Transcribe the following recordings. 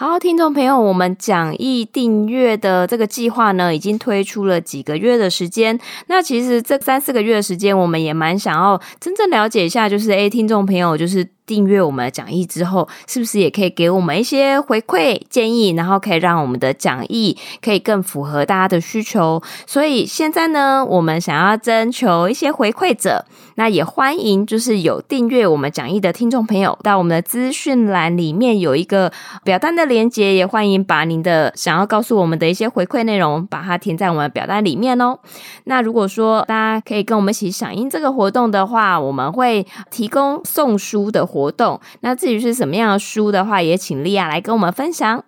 好，听众朋友，我们讲义订阅的这个计划呢，已经推出了几个月的时间。那其实这三四个月的时间，我们也蛮想要真正了解一下，就是诶，听众朋友，就是。订阅我们的讲义之后，是不是也可以给我们一些回馈建议，然后可以让我们的讲义可以更符合大家的需求？所以现在呢，我们想要征求一些回馈者，那也欢迎就是有订阅我们讲义的听众朋友，到我们的资讯栏里面有一个表单的连接，也欢迎把您的想要告诉我们的一些回馈内容，把它填在我们的表单里面哦。那如果说大家可以跟我们一起响应这个活动的话，我们会提供送书的活。活动，那至于是什么样的书的话，也请莉亚来跟我们分享。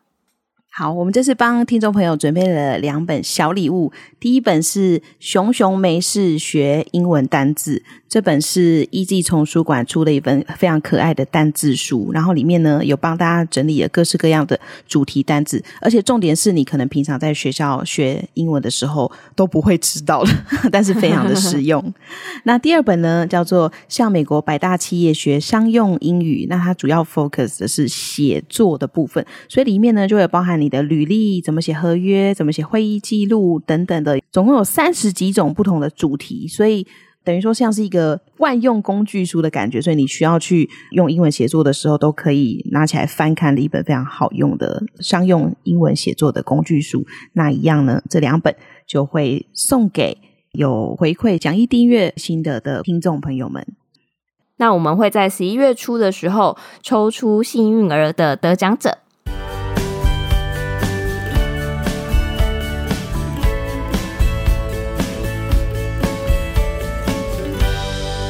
好，我们这次帮听众朋友准备了两本小礼物。第一本是《熊熊没事学英文单字》，这本是 EZ 丛书馆出的一本非常可爱的单字书。然后里面呢有帮大家整理了各式各样的主题单字，而且重点是你可能平常在学校学英文的时候都不会知道的，但是非常的实用。那第二本呢叫做《向美国百大企业学商用英语》，那它主要 focus 的是写作的部分，所以里面呢就会包含你的履历，怎么写合约，怎么写会议记录等等的，总共有三十几种不同的主题，所以等于说像是一个万用工具书的感觉。所以你需要去用英文写作的时候，都可以拿起来翻看的一本非常好用的商用英文写作的工具书。那一样呢，这两本就会送给有回馈讲义订阅心得的听众朋友们。那我们会在十一月初的时候抽出幸运儿的得奖者。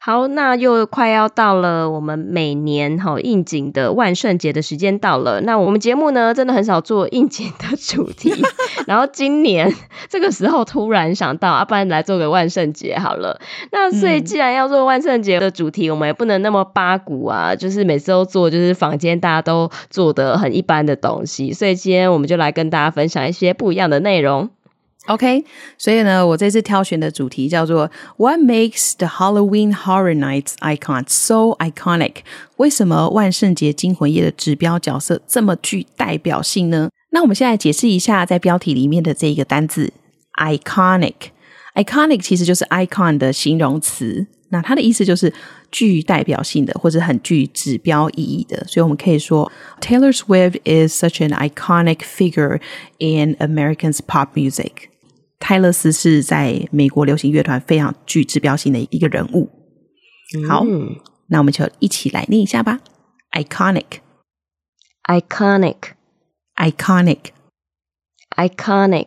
好，那又快要到了我们每年哈应景的万圣节的时间到了。那我们节目呢，真的很少做应景的主题。然后今年这个时候突然想到，啊，不然来做个万圣节好了。那所以既然要做万圣节的主题，嗯，我们也不能那么八股啊，就是每次都做就是坊间大家都做的很一般的东西。所以今天我们就来跟大家分享一些不一样的内容。OK，所以呢，我这次挑选的主题叫做 What makes the Halloween Horror Nights icon so iconic？为什么万圣节惊魂夜的指标角色这么具代表性呢？那我们现在解释一下在标题里面的这一个单字 iconic。iconic 其实就是 icon 的形容词，那它的意思就是具代表性的或者很具指标意义的。所以我们可以说 Taylor Swift is such an iconic figure in Americans pop music。 泰勒斯是在美国流行乐团非常具指标性的一个人物。好，嗯、那我们就一起来念一下吧。iconic，iconic，iconic。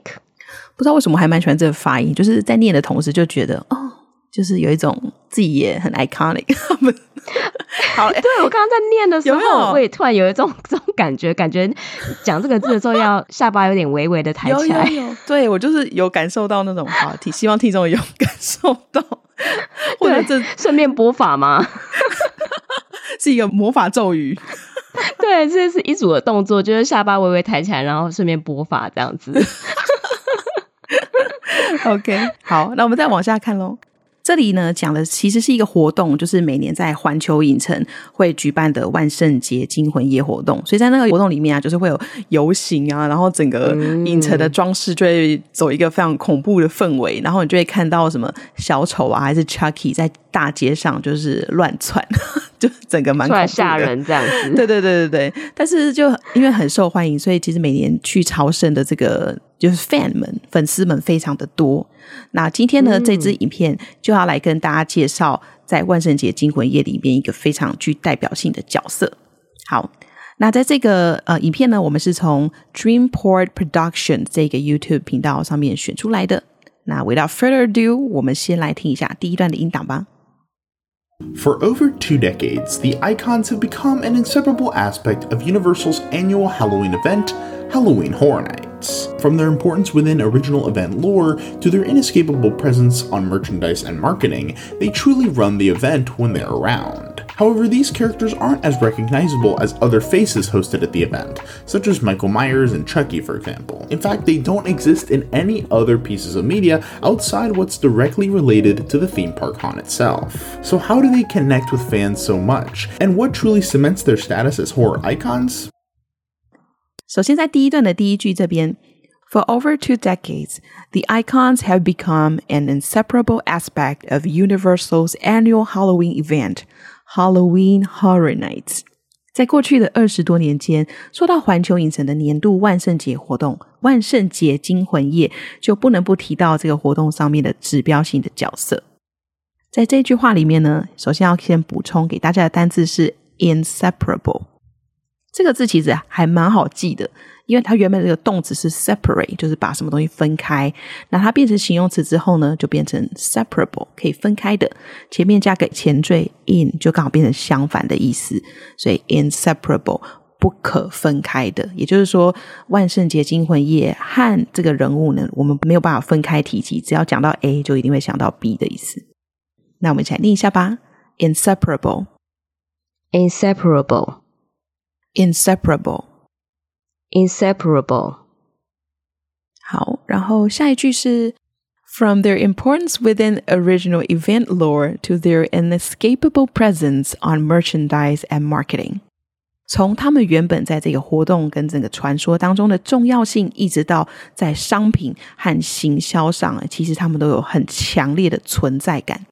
不知道为什么还蛮喜欢这个发音，就是在念的同时就觉得哦，就是有一种自己也很 iconic。好，对，我刚刚在念的时候，有有我也突然有一种 这种感觉，感觉讲这个字的时候要 下巴有点微微的抬起来。对，我就是有感受到那种话题，希望听众有感受到。或者这顺便播法吗？是一个魔法咒语。对，这是一组的动作，就是下巴微微抬起来，然后顺便播法这样子。OK，好，那我们再往下看喽。这里呢讲的其实是一个活动，就是每年在环球影城会举办的万圣节惊魂夜活动。所以在那个活动里面啊，就是会有游行啊，然后整个影城的装饰就会走一个非常恐怖的氛围，然后你就会看到什么小丑啊，还是 Chucky 在大街上就是乱窜，就整个蛮吓人这样子。对对对对对，但是就因为很受欢迎，所以其实每年去朝圣的这个。就是 fan 们粉丝们非常的多。那今天呢，这支影片就要来跟大家介绍在万圣节惊魂夜里面一个非常具代表性的角色。好，那在这个呃影片呢，我们是从 Dreamport Production 这个 YouTube 频道上面选出来的。那 Without further ado，我们先来听一下第一段的音档吧。For over two decades, the icons have become an inseparable aspect of Universal's annual Halloween event, Halloween Horror Night. From their importance within original event lore to their inescapable presence on merchandise and marketing, they truly run the event when they're around. However, these characters aren't as recognizable as other faces hosted at the event, such as Michael Myers and Chucky, for example. In fact, they don't exist in any other pieces of media outside what's directly related to the theme park haunt itself. So, how do they connect with fans so much? And what truly cements their status as horror icons? 首先，在第一段的第一句这边，For over two decades, the icons have become an inseparable aspect of Universal's annual Halloween event, Halloween Horror Nights。在过去的二十多年间，说到环球影城的年度万圣节活动——万圣节惊魂夜，就不能不提到这个活动上面的指标性的角色。在这句话里面呢，首先要先补充给大家的单字是 inseparable。 这个字其实还蛮好记的，因为它原本这个动词是 separate，就是把什么东西分开。那它变成形容词之后呢，就变成 separable，可以分开的。前面加个前缀 in，就刚好变成相反的意思。所以 inseparable 不可分开的，也就是说，万圣节惊魂夜和这个人物呢，我们没有办法分开提及。只要讲到 A，就一定会想到 B 的意思。那我们一起来念一下吧：inseparable，inseparable。Inseparable, inseparable。好，然后下一句是 From their importance within original event lore to their inescapable presence on merchandise and marketing。从他们原本在这个活动跟整个传说当中的重要性，一直到在商品和行销上，其实他们都有很强烈的存在感。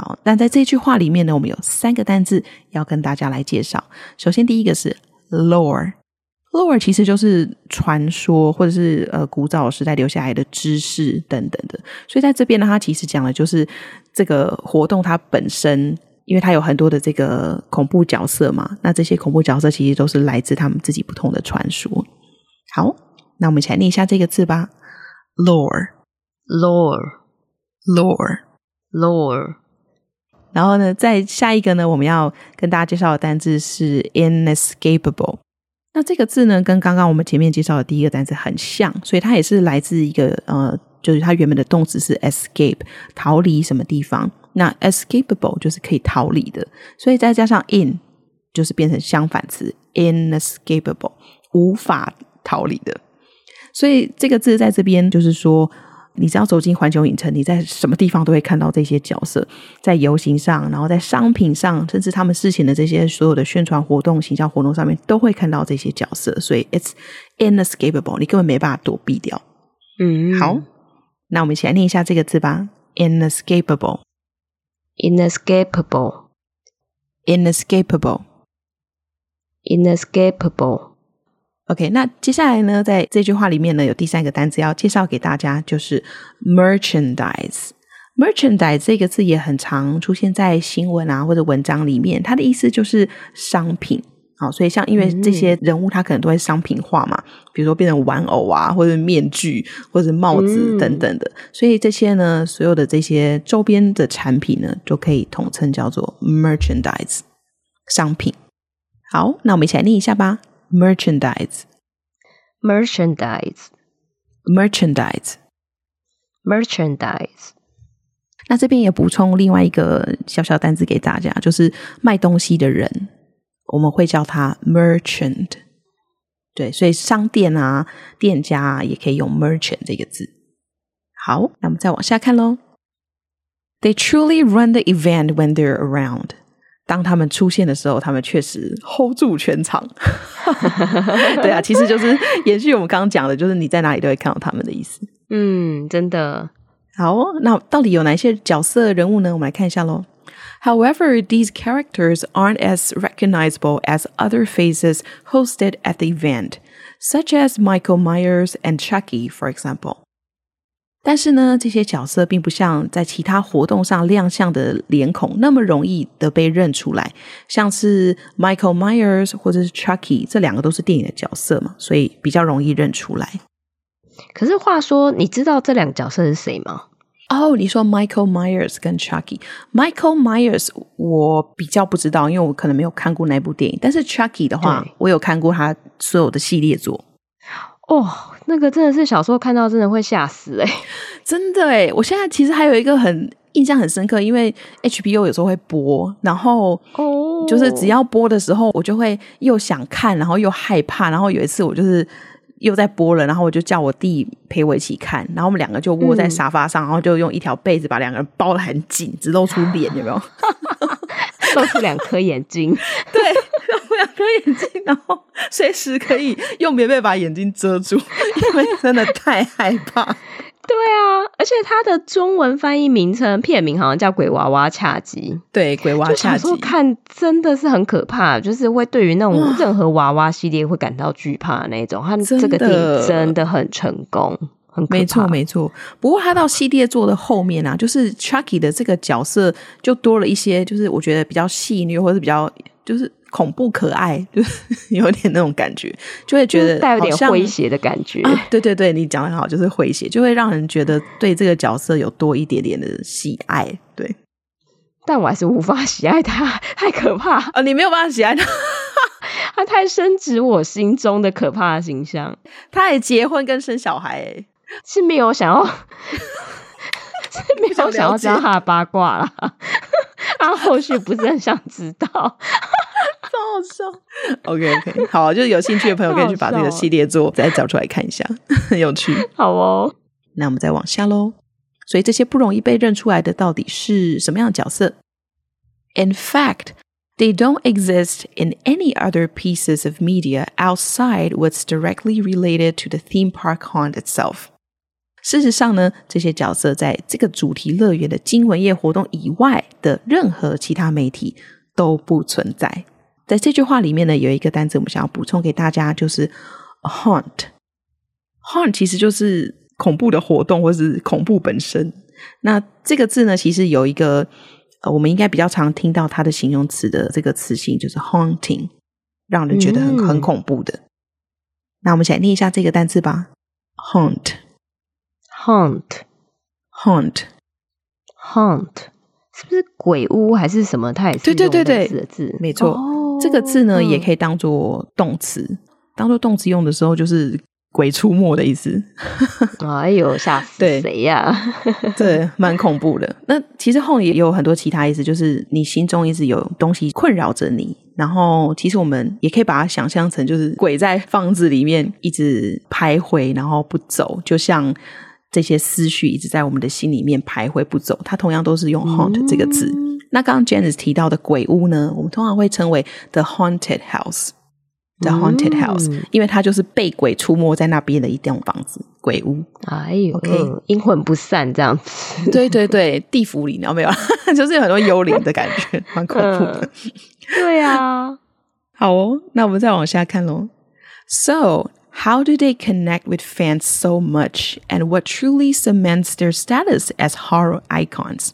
好，那在这句话里面呢，我们有三个单字要跟大家来介绍。首先，第一个是 lore，lore 其实就是传说或者是呃古早时代留下来的知识等等的。所以在这边呢，它其实讲的就是这个活动它本身，因为它有很多的这个恐怖角色嘛，那这些恐怖角色其实都是来自他们自己不同的传说。好，那我们一起来念一下这个字吧：lore，lore，lore，lore。然后呢，再下一个呢，我们要跟大家介绍的单字是 inescapable。那这个字呢，跟刚刚我们前面介绍的第一个单字很像，所以它也是来自一个呃，就是它原本的动词是 escape，逃离什么地方。那 escapable 就是可以逃离的，所以再加上 in，就是变成相反词 inescapable，无法逃离的。所以这个字在这边就是说。你只要走进环球影城，你在什么地方都会看到这些角色，在游行上，然后在商品上，甚至他们事前的这些所有的宣传活动、形象活动上面，都会看到这些角色。所以，it's inescapable，你根本没办法躲避掉。嗯，好，那我们一起来念一下这个字吧：inescapable，inescapable，inescapable，inescapable。OK，那接下来呢，在这句话里面呢，有第三个单词要介绍给大家，就是 merchandise。merchandise 这个字也很常出现在新闻啊或者文章里面，它的意思就是商品。好，所以像因为这些人物他可能都会商品化嘛，比如说变成玩偶啊，或者面具，或者帽子等等的，所以这些呢，所有的这些周边的产品呢，就可以统称叫做 merchandise 商品。好，那我们一起来念一下吧。merchandise, merchandise, merchandise, merchandise。那这边也补充另外一个小小单字给大家，就是卖东西的人，我们会叫他 merchant。对，所以商店啊、店家啊，也可以用 merchant 这个字。好，那我们再往下看喽。They truly run the event when they're around. 当他们出现的时候，他们确实 hold 住全场。对啊，其实就是延续我们刚刚讲的，就是你在哪里都会看到他们的意思。嗯，真的。好，那到底有哪些角色人物呢？我们来看一下喽。However, these characters aren't as recognizable as other faces hosted at the event, such as Michael Myers and Chucky, for example. 但是呢，这些角色并不像在其他活动上亮相的脸孔那么容易的被认出来，像是 Michael Myers 或者是 Chucky 这两个都是电影的角色嘛，所以比较容易认出来。可是话说，你知道这两个角色是谁吗？哦，oh, 你说 Michael Myers 跟 Chucky，Michael Myers 我比较不知道，因为我可能没有看过那部电影。但是 Chucky 的话，我有看过他所有的系列作。哦，那个真的是小时候看到真的会吓死哎、真的哎！我现在其实还有一个很印象很深刻，因为 HBO 有时候会播，然后哦，就是只要播的时候，我就会又想看，然后又害怕，然后有一次我就是又在播了，然后我就叫我弟陪我一起看，然后我们两个就窝在沙发上，然后就用一条被子把两个人包得很紧，只露出脸，有没有？露出两颗眼睛，对。两颗眼睛，然后随时可以用棉被把眼睛遮住，因为真的太害怕。对啊，而且它的中文翻译名称片名好像叫《鬼娃娃恰吉》。对，《鬼娃恰吉》看真的是很可怕，就是会对于那种任何娃娃系列会感到惧怕的那种。它这个电影真的很成功，没错没错。不过他到系列作的后面啊，就是 Chucky 的这个角色就多了一些，就是我觉得比较戏虐，或者是比较就是。恐怖可爱，就 是有点那种感觉，就会觉得带有点诙谐的感觉。啊、对对对，你讲的很好，就是诙谐，就会让人觉得对这个角色有多一点点的喜爱。对，但我还是无法喜爱他，太可怕啊、哦！你没有办法喜爱他，他太深植我心中的可怕的形象。他也结婚跟生小孩，哎，是没有想要，是没有想要知道他的八卦啦。他后续不是很想知道。好笑，OK OK，好，就是有兴趣的朋友可以去把这个系列作再找出来看一下，很有趣。好哦，那我们再往下喽。所以这些不容易被认出来的到底是什么样的角色？In fact, they don't exist in any other pieces of media outside what's directly related to the theme park haunt itself。 事实上呢，这些角色在这个主题乐园的惊魂夜活动以外的任何其他媒体都不存在。在这句话里面呢，有一个单词我们想要补充给大家，就是 haunt。haunt 其实就是恐怖的活动，或是恐怖本身。那这个字呢，其实有一个呃，我们应该比较常听到它的形容词的这个词性，就是 haunting，让人觉得很很恐怖的。嗯、那我们先念一下这个单词吧，haunt，haunt，haunt，是不是鬼屋还是什么？它也是用类似的字，没错。哦这个字呢，嗯、也可以当做动词，当做动词用的时候，就是鬼出没的意思。哎呦，吓死谁呀？对，蛮恐怖的。那其实后面也有很多其他意思，就是你心中一直有东西困扰着你。然后，其实我们也可以把它想象成，就是鬼在房子里面一直徘徊，然后不走，就像这些思绪一直在我们的心里面徘徊不走。它同样都是用 haunt 这个字。嗯那刚刚 Janice 提到的鬼屋呢，我们通常会称为 the haunted house，the haunted house，嗯，因为它就是被鬼出没在那边的一栋房子，鬼屋。哎呦，OK，阴魂不散这样子。对对对，地府里，你知道没有？就是有很多幽灵的感觉，蛮恐怖的。嗯、对啊，好哦，那我们再往下看喽。So, how do they connect with fans so much, and what truly cements their status as horror icons?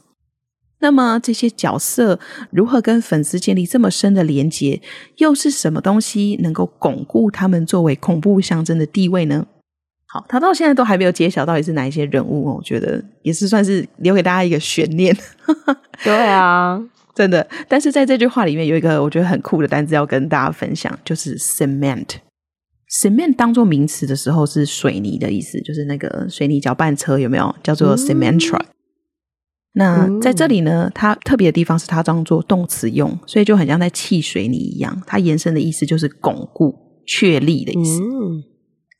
那么这些角色如何跟粉丝建立这么深的连结？又是什么东西能够巩固他们作为恐怖象征的地位呢？好，他到现在都还没有揭晓到底是哪一些人物哦，我觉得也是算是留给大家一个悬念。对啊，真的。但是在这句话里面有一个我觉得很酷的单词要跟大家分享，就是 cement。Cement 当做名词的时候是水泥的意思，就是那个水泥搅拌车有没有叫做 cement truck？嗯那在这里呢，它特别的地方是它当做动词用，所以就很像在砌水泥一样。它延伸的意思就是巩固、确立的意思。嗯，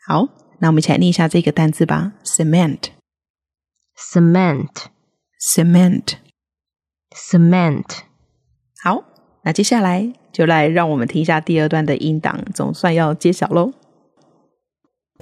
好，那我们一起来念一下这个单字吧：cement，cement，cement，cement。好，那接下来就来让我们听一下第二段的音档，总算要揭晓喽。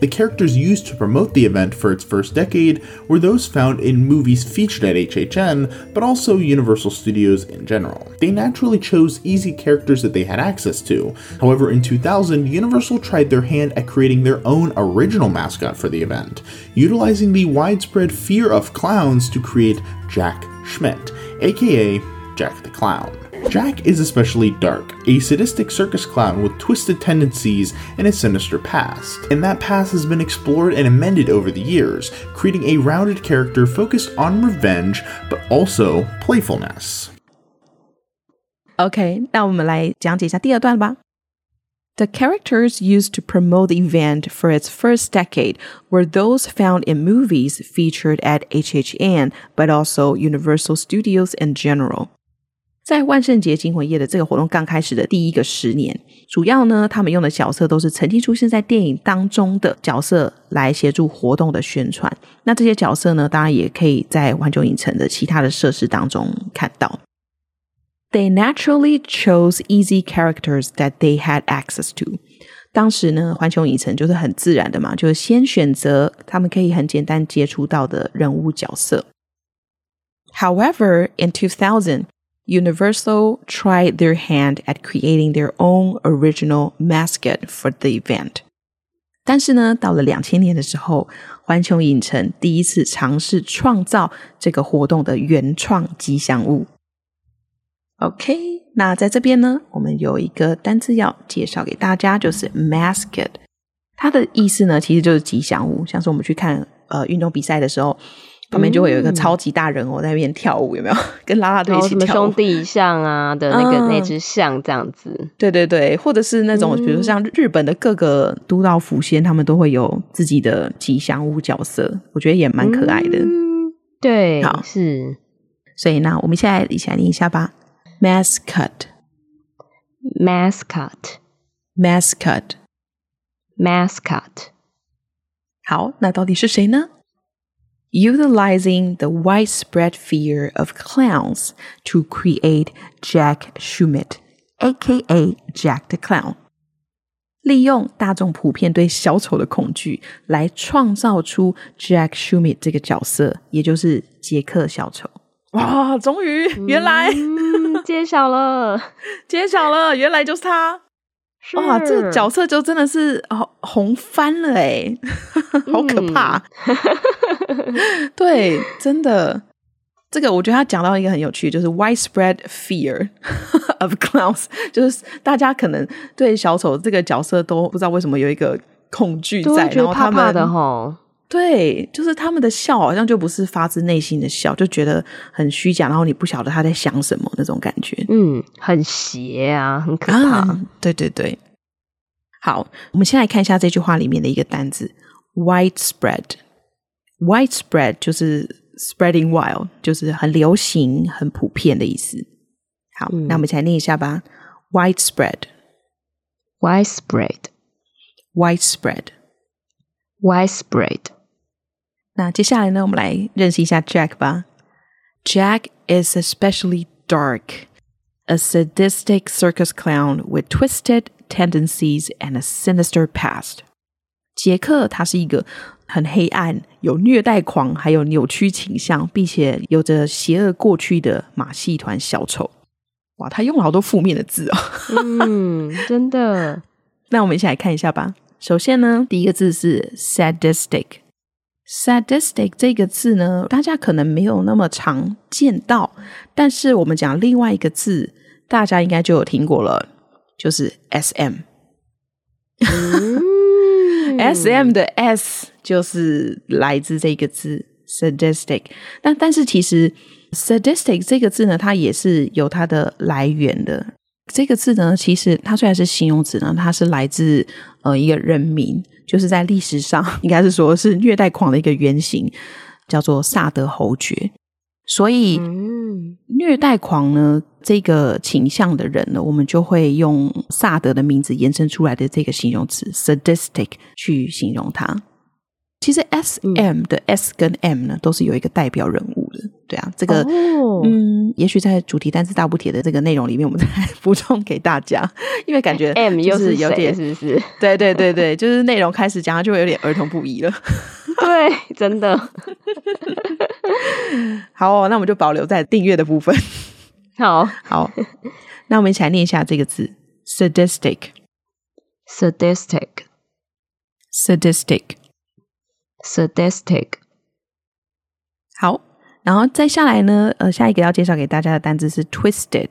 The characters used to promote the event for its first decade were those found in movies featured at HHN, but also Universal Studios in general. They naturally chose easy characters that they had access to. However, in 2000, Universal tried their hand at creating their own original mascot for the event, utilizing the widespread fear of clowns to create Jack Schmidt, aka Jack the Clown. Jack is especially dark, a sadistic circus clown with twisted tendencies and a sinister past. And that past has been explored and amended over the years, creating a rounded character focused on revenge but also playfulness. OK，那我们来讲解一下第二段吧。 The characters used to promote the event for its first decade were those found in movies featured at HHN, but also Universal Studios in general. 在万圣节惊魂夜的这个活动刚开始的第一个十年，主要呢，他们用的角色都是曾经出现在电影当中的角色来协助活动的宣传。那这些角色呢，当然也可以在环球影城的其他的设施当中看到。They naturally chose easy characters that they had access to。当时呢，环球影城就是很自然的嘛，就是先选择他们可以很简单接触到的人物角色。However, in 2000 Universal tried their hand at creating their own original mascot for the event。但是呢，到了两千年的时候，环球影城第一次尝试创造这个活动的原创吉祥物。OK，那在这边呢，我们有一个单字要介绍给大家，就是 mascot。它的意思呢，其实就是吉祥物，像是我们去看呃运动比赛的时候。旁边就会有一个超级大人偶在那边跳舞，有没有？跟啦啦队一起跳舞。什么兄弟像啊的那个、嗯、那只象这样子。对对对，或者是那种，比如说像日本的各个都道府县，他们都会有自己的吉祥物角色，我觉得也蛮可爱的。嗯、对，好是。所以那我们现在一起来念一下吧：mascot，mascot，mascot，mascot。好，那到底是谁呢 ？utilizing the widespread fear of clowns to create Jack Schmidt, aka Jack the Clown. 利用大众普遍对小丑的恐惧，来创造出 Jack Schmidt 这个角色，也就是杰克小丑。哇，终于，原来、嗯、揭晓了，揭晓了，原来就是他。 哇，这个角色就真的是哦红翻了哎，好可怕！嗯、对，真的，这个我觉得他讲到一个很有趣，就是 widespread fear of clowns，就是大家可能对小丑这个角色都不知道为什么有一个恐惧在，然后他们的哈，对，就是他们的笑好像就不是发自内心的笑，就觉得很虚假，然后你不晓得他在想什么那种感觉，嗯，很邪啊，很可怕。啊、对对对。好，我们先来看一下这句话里面的一个单字：widespread。widespread 就是 spreading wild，就是很流行、很普遍的意思。好，嗯、那我们一起来念一下吧：widespread，widespread，widespread。那接下来呢，我们来认识一下 Jack 吧。Jack is especially dark, a sadistic circus clown with twisted tendencies and a sinister past。杰克他是一个很黑暗、有虐待狂，还有扭曲倾向，并且有着邪恶过去的马戏团小丑。哇，他用了好多负面的字哦。嗯，真的。那我们一起来看一下吧。首先呢，第一个字是 sadistic。Sadistic 这个字呢，大家可能没有那么常见到，但是我们讲另外一个字，大家应该就有听过了。就是 S M，嗯，S M 的 S 就是来自这个字 sadistic，但但是其实 sadistic 这个字呢，它也是有它的来源的。这个字呢，其实它虽然是形容词呢，它是来自呃一个人名，就是在历史上应该是说是虐待狂的一个原型，叫做萨德侯爵。所以，虐待狂呢，这个倾向的人呢，我们就会用萨德的名字延伸出来的这个形容词 “sadistic” 去形容他。其实 “S M” 的 “S” 跟 “M” 呢，都是有一个代表人物的。对啊，这个、哦、嗯，也许在主题单词大补帖的这个内容里面，我们再 补充给大家，因为感觉 M 又是有点是不是？对对对对，就是内容开始讲，就会有点儿童不宜了。对，真的。好哦，那我们就保留在订阅的部分。好好，那我们一起来念一下这个字：sadistic，sadistic，sadistic，sadistic。好，然后再下来呢，呃，下一个要介绍给大家的单字是 twisted。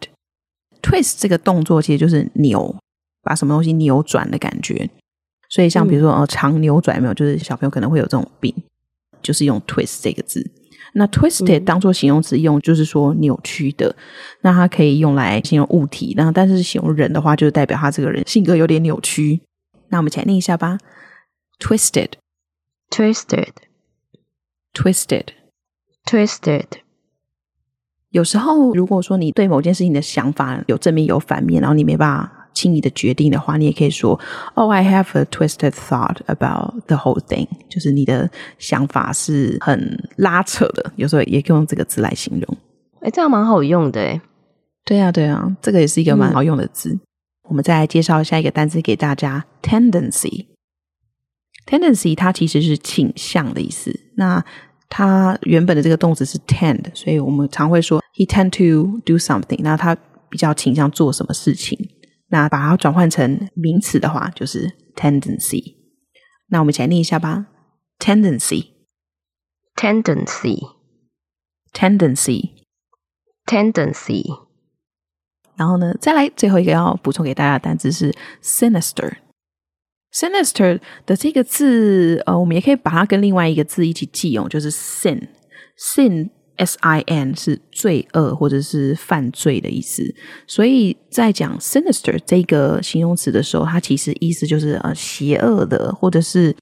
twist 这个动作其实就是扭，把什么东西扭转的感觉。所以，像比如说，哦、嗯，肠扭转有没有？就是小朋友可能会有这种病，就是用 twist 这个字。那 twisted 当做形容词用，就是说扭曲的。嗯、那它可以用来形容物体，那但是形容人的话，就是代表他这个人性格有点扭曲。那我们一起来念一下吧：twisted，twisted，twisted。有时候，如果说你对某件事情的想法有正面有反面，然后你没办法。轻易的决定的话，你也可以说：“Oh, I have a twisted thought about the whole thing。”就是你的想法是很拉扯的。有时候也可以用这个字来形容。哎，这样蛮好用的哎。对啊，对啊，这个也是一个蛮好用的字。嗯、我们再来介绍下一个单词给大家：tendency。tendency 它其实是倾向的意思。那它原本的这个动词是 tend，所以我们常会说 he tend to do something。那他比较倾向做什么事情？那把它转换成名词的话，就是 tendency。那我们一起来念一下吧：tendency，tendency，tendency，tendency。然后呢，再来最后一个要补充给大家的单词是 sinister。Sinister 的这个字，呃，我们也可以把它跟另外一个字一起记用，就是 sin。sin S I N 是罪恶或者是犯罪的意思，所以在讲 sinister 这个形容词的时候，它其实意思就是呃邪恶的或者是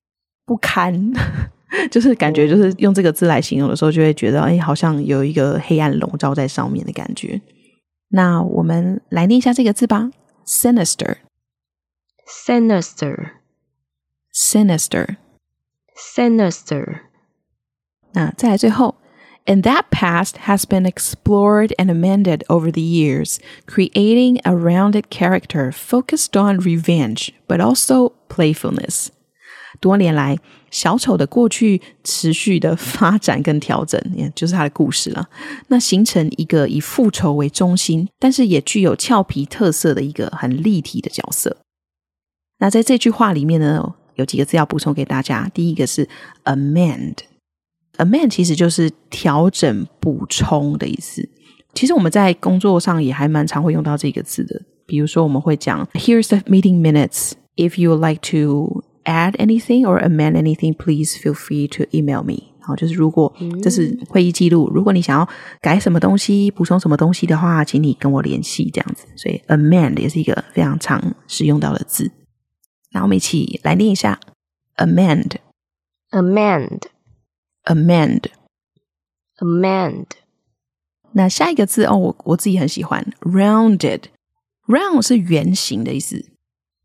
不堪，就是感觉就是用这个字来形容的时候，就会觉得哎，好像有一个黑暗笼罩在上面的感觉。那我们来念一下这个字吧 ：sinister，sinister，sinister，sinister。那再来最后。And that past has been explored and amended over the years, creating a rounded character focused on revenge, but also playfulness. 多年来，小丑的过去持续的发展跟调整，也就是他的故事了。那形成一个以复仇为中心，但是也具有俏皮特色的一个很立体的角色。那在这句话里面呢， 有几个字要补充给大家。第一个是 amend。amend 其实就是调整、补充的意思。其实我们在工作上也还蛮常会用到这个字的。比如说，我们会讲 "Here's the meeting minutes. If you would like to add anything or amend anything, please feel free to email me." 好，就是如果这是会议记录，如果你想要改什么东西、补充什么东西的话，请你跟我联系这样子。所以 amend 也是一个非常常使用到的字。那我们一起来念一下 amend，amend。amend，amend。Amend 那下一个字哦，我我自己很喜欢，rounded。round 是圆形的意思。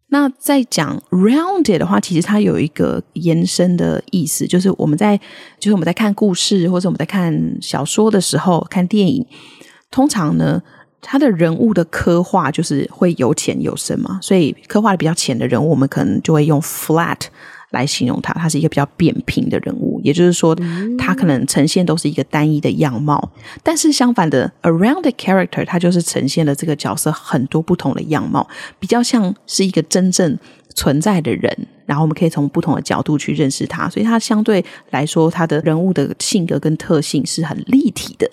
那在讲 rounded 的话，其实它有一个延伸的意思，就是我们在就是我们在看故事或者我们在看小说的时候，看电影，通常呢，它的人物的刻画就是会有浅有深嘛，所以刻画的比较浅的人物，我们可能就会用 flat。来形容他，他是一个比较扁平的人物，也就是说，他可能呈现都是一个单一的样貌。但是相反的，a rounded character，他就是呈现了这个角色很多不同的样貌，比较像是一个真正存在的人。然后我们可以从不同的角度去认识他，所以他相对来说，他的人物的性格跟特性是很立体的，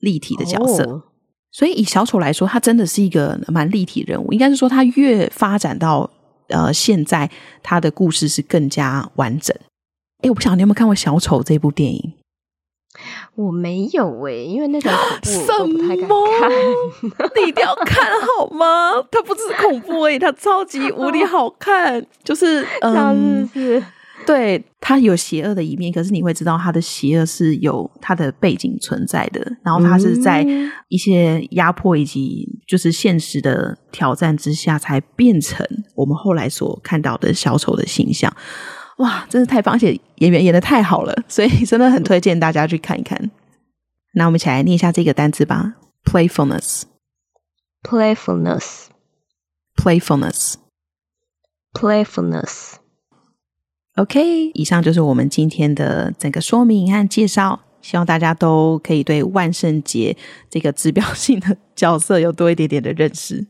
立体的角色。Oh. 所以以小丑来说，他真的是一个蛮立体的人物。应该是说，他越发展到。呃，现在他的故事是更加完整。哎，我不晓得你有没有看过《小丑》这部电影？我没有哎、欸，因为那种恐怖我都不太敢看。你一定要看好吗？它不只是恐怖诶，它超级无敌好看，就是 嗯。是对，他有邪恶的一面，可是你会知道他的邪恶是有他的背景存在的，然后他是在一些压迫以及就是现实的挑战之下，才变成我们后来所看到的小丑的形象。哇，真是太棒，而且演员演的太好了，所以真的很推荐大家去看一看。那我们一起来念一下这个单词吧。：playfulness，playfulness，playfulness。OK，以上就是我们今天的整个说明和介绍。希望大家都可以对万圣节这个指标性的角色有多一点点的认识。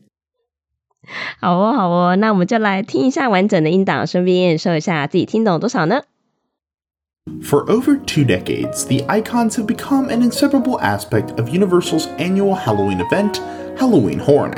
好哦，好哦，那我们就来听一下完整的音档，顺便验收一下自己听懂多少呢？For over two decades, the icons have become an inseparable aspect of Universal's annual Halloween event, Halloween Horror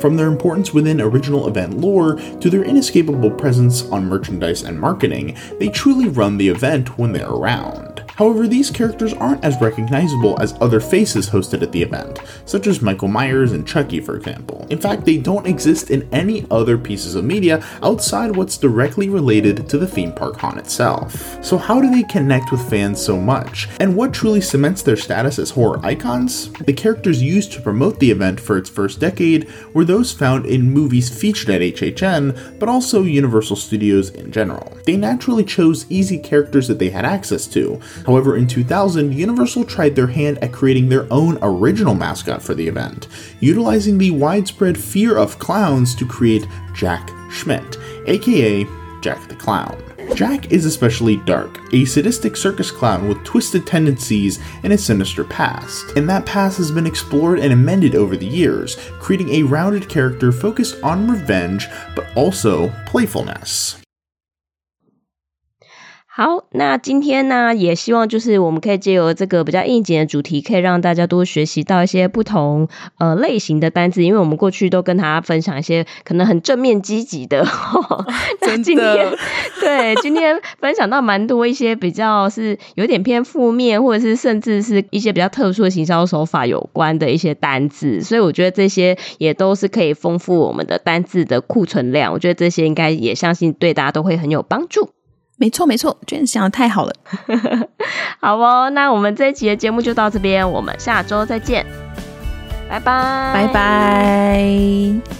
From their importance within original event lore to their inescapable presence on merchandise and marketing, they truly run the event when they're around. However, these characters aren't as recognizable as other faces hosted at the event, such as Michael Myers and Chucky, for example. In fact, they don't exist in any other pieces of media outside what's directly related to the theme park haunt itself. So, how do they connect with fans so much? And what truly cements their status as horror icons? The characters used to promote the event for its first decade were those found in movies featured at HHN, but also Universal Studios in general. They naturally chose easy characters that they had access to. However, in 2000, Universal tried their hand at creating their own original mascot for the event, utilizing the widespread fear of clowns to create Jack Schmidt, aka Jack the Clown. Jack is especially dark, a sadistic circus clown with twisted tendencies and a sinister past. And that past has been explored and amended over the years, creating a rounded character focused on revenge but also playfulness. 好，那今天呢，也希望就是我们可以借由这个比较应景的主题，可以让大家多学习到一些不同呃类型的单字，因为我们过去都跟大家分享一些可能很正面积极的，那今天对今天分享到蛮多一些比较是有点偏负面，或者是甚至是一些比较特殊的行销手法有关的一些单字，所以我觉得这些也都是可以丰富我们的单字的库存量，我觉得这些应该也相信对大家都会很有帮助。没错没错，真的想的太好了。好哦，那我们这一期的节目就到这边，我们下周再见，拜拜，拜拜。